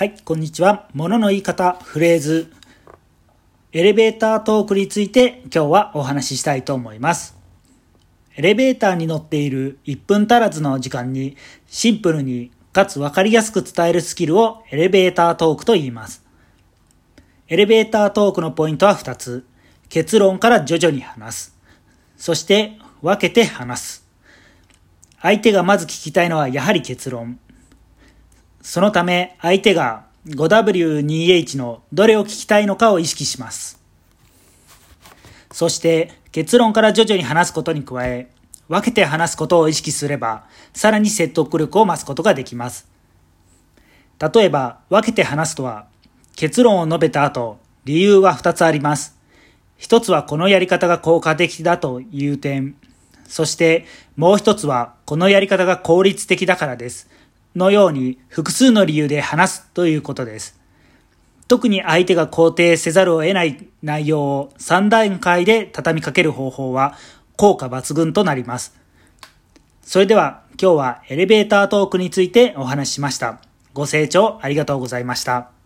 はい、こんにちは。物の言い方、フレーズ、エレベータートークについて今日はお話ししたいと思います。エレベーターに乗っている1分足らずの時間にシンプルにかつわかりやすく伝えるスキルをエレベータートークと言います。エレベータートークのポイントは2つ。結論から徐々に話す。そして分けて話す。相手がまず聞きたいのはやはり結論。そのため相手が 5W2H のどれを聞きたいのかを意識します。そして結論から徐々に話すことに加え、分けて話すことを意識すれば、さらに説得力を増すことができます。例えば、分けて話すとは、結論を述べた後、理由は2つあります。一つはこのやり方が効果的だという点。そしてもう一つはこのやり方が効率的だからです。のように複数の理由で話すということです。特に相手が肯定せざるを得ない内容を3段階で畳みかける方法は効果抜群となります。それでは今日はエレベータートークについてお話ししました。ご清聴ありがとうございました。